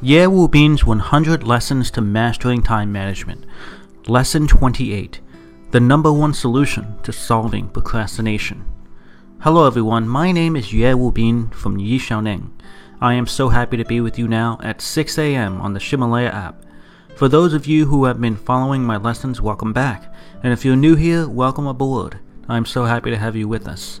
Ye Wu Bin's 100 Lessons to Mastering Time Management. Lesson 28 The Number One Solution to Solving Procrastination. Hello, everyone. My name is Ye Wu Bin from Yi Xiaoning. I am so happy to be with you now at 6 a.m. on the Ximalaya app. For those of you who have been following my lessons, welcome back. And if you're new here, welcome aboard. I'm so happy to have you with us.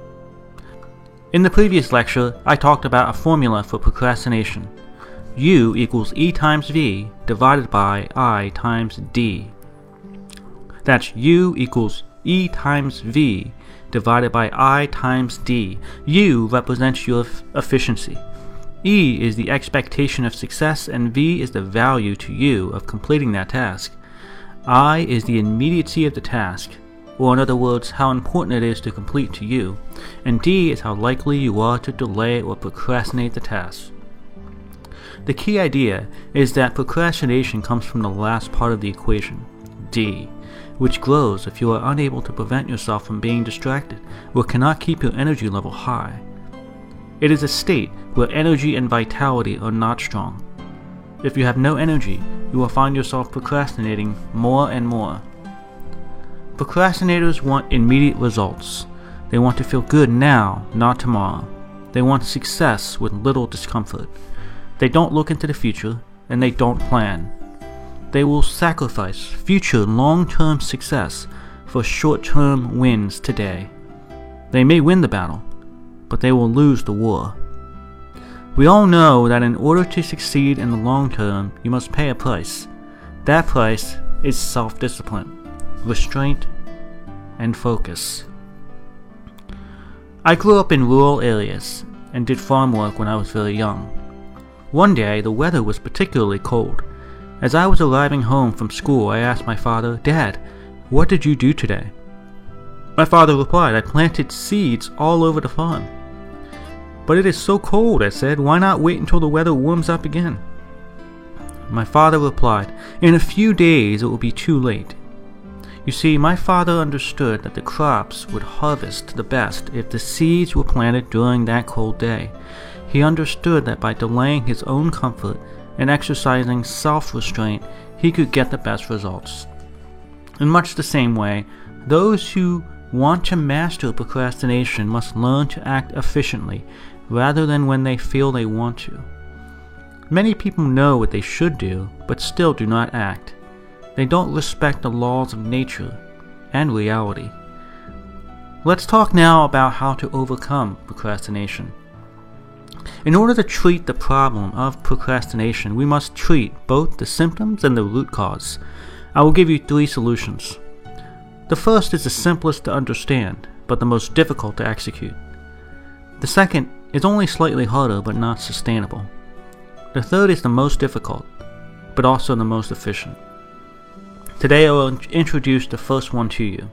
In the previous lecture, I talked about a formula for procrastination. U equals E times V divided by I times D. That's U equals E times V divided by I times D. U represents your efficiency. E is the expectation of success, and V is the value to you of completing that task. I is the immediacy of the task, or in other words, how important it is to complete to you, and D is how likely you are to delay or procrastinate the task. The key idea is that procrastination comes from the last part of the equation, D, which grows if you are unable to prevent yourself from being distracted or cannot keep your energy level high. It is a state where energy and vitality are not strong. If you have no energy, you will find yourself procrastinating more and more. Procrastinators want immediate results. They want to feel good now, not tomorrow. They want success with little discomfort. They don't look into the future, and they don't plan. They will sacrifice future long term success for short term wins today. They may win the battle, but they will lose the war. We all know that in order to succeed in the long term, you must pay a price. That price is self discipline, restraint, and focus. I grew up in rural areas and did farm work when I was very young. One day, the weather was particularly cold. As I was arriving home from school, I asked my father, Dad, what did you do today? My father replied, I planted seeds all over the farm. But it is so cold, I said, why not wait until the weather warms up again? My father replied, In a few days it will be too late. You see, my father understood that the crops would harvest the best if the seeds were planted during that cold day. He understood that by delaying his own comfort and exercising self restraint, he could get the best results. In much the same way, those who want to master procrastination must learn to act efficiently rather than when they feel they want to. Many people know what they should do, but still do not act. They don't respect the laws of nature and reality. Let's talk now about how to overcome procrastination. In order to treat the problem of procrastination, we must treat both the symptoms and the root cause. I will give you three solutions. The first is the simplest to understand, but the most difficult to execute. The second is only slightly harder but not sustainable. The third is the most difficult, but also the most efficient. Today I will introduce the first one to you.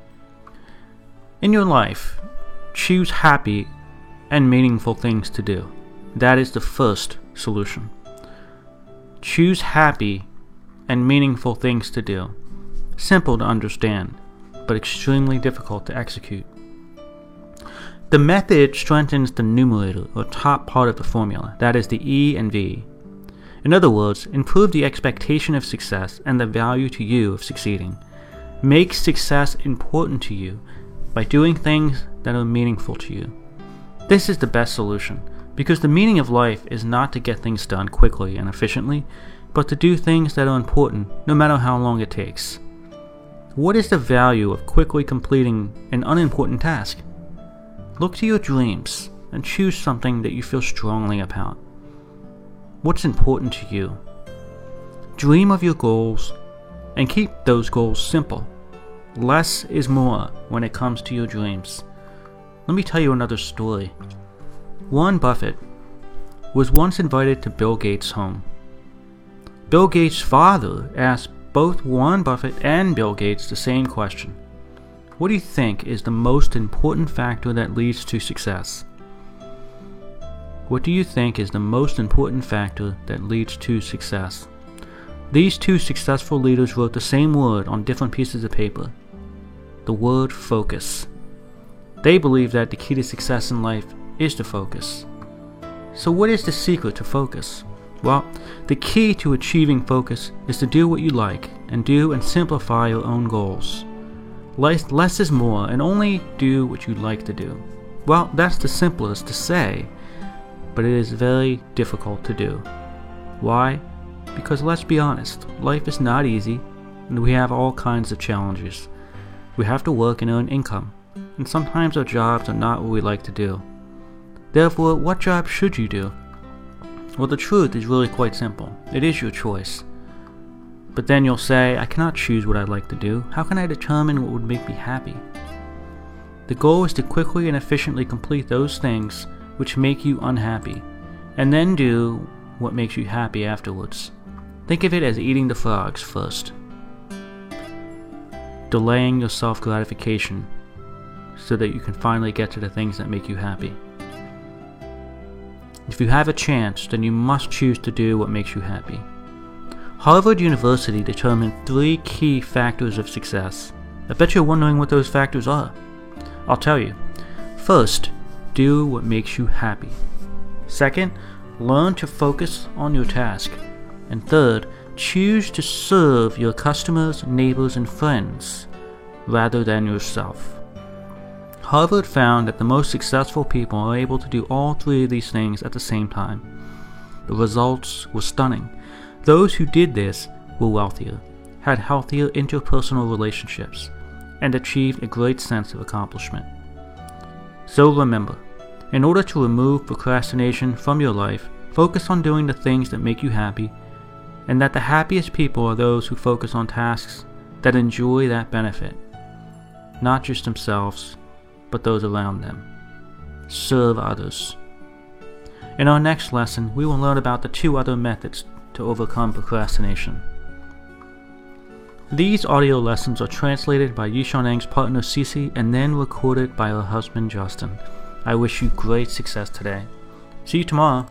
In your life, choose happy and meaningful things to do. That is the first solution. Choose happy and meaningful things to do. Simple to understand, but extremely difficult to execute. The method strengthens the numerator or top part of the formula, that is the E and V. In other words, improve the expectation of success and the value to you of succeeding. Make success important to you by doing things that are meaningful to you. This is the best solution because the meaning of life is not to get things done quickly and efficiently, but to do things that are important no matter how long it takes. What is the value of quickly completing an unimportant task? Look to your dreams and choose something that you feel strongly about. What's important to you? Dream of your goals and keep those goals simple. Less is more when it comes to your dreams. Let me tell you another story. Warren Buffett was once invited to Bill Gates' home. Bill Gates' father asked both Warren Buffett and Bill Gates the same question What do you think is the most important factor that leads to success? What do you think is the most important factor that leads to success? These two successful leaders wrote the same word on different pieces of paper the word focus. They believe that the key to success in life is to focus. So, what is the secret to focus? Well, the key to achieving focus is to do what you like and do and simplify your own goals. Less, less is more and only do what you like to do. Well, that's the simplest to say, but it is very difficult to do. Why? Because let's be honest, life is not easy and we have all kinds of challenges. We have to work and earn income, and sometimes our jobs are not what we like to do. Therefore, what job should you do? Well, the truth is really quite simple. It is your choice. But then you'll say, I cannot choose what I'd like to do. How can I determine what would make me happy? The goal is to quickly and efficiently complete those things which make you unhappy, and then do what makes you happy afterwards. Think of it as eating the frogs first. Delaying your self gratification so that you can finally get to the things that make you happy. If you have a chance, then you must choose to do what makes you happy. Harvard University determined three key factors of success. I bet you're wondering what those factors are. I'll tell you. First, do what makes you happy. Second, learn to focus on your task. And third, choose to serve your customers, neighbors, and friends rather than yourself. Harvard found that the most successful people are able to do all three of these things at the same time. The results were stunning. Those who did this were wealthier, had healthier interpersonal relationships, and achieved a great sense of accomplishment. So remember, in order to remove procrastination from your life, focus on doing the things that make you happy, and that the happiest people are those who focus on tasks that enjoy that benefit, not just themselves, but those around them. Serve others. In our next lesson, we will learn about the two other methods to overcome procrastination. These audio lessons are translated by Yishan Eng's partner Cece and then recorded by her husband Justin. I wish you great success today. See you tomorrow.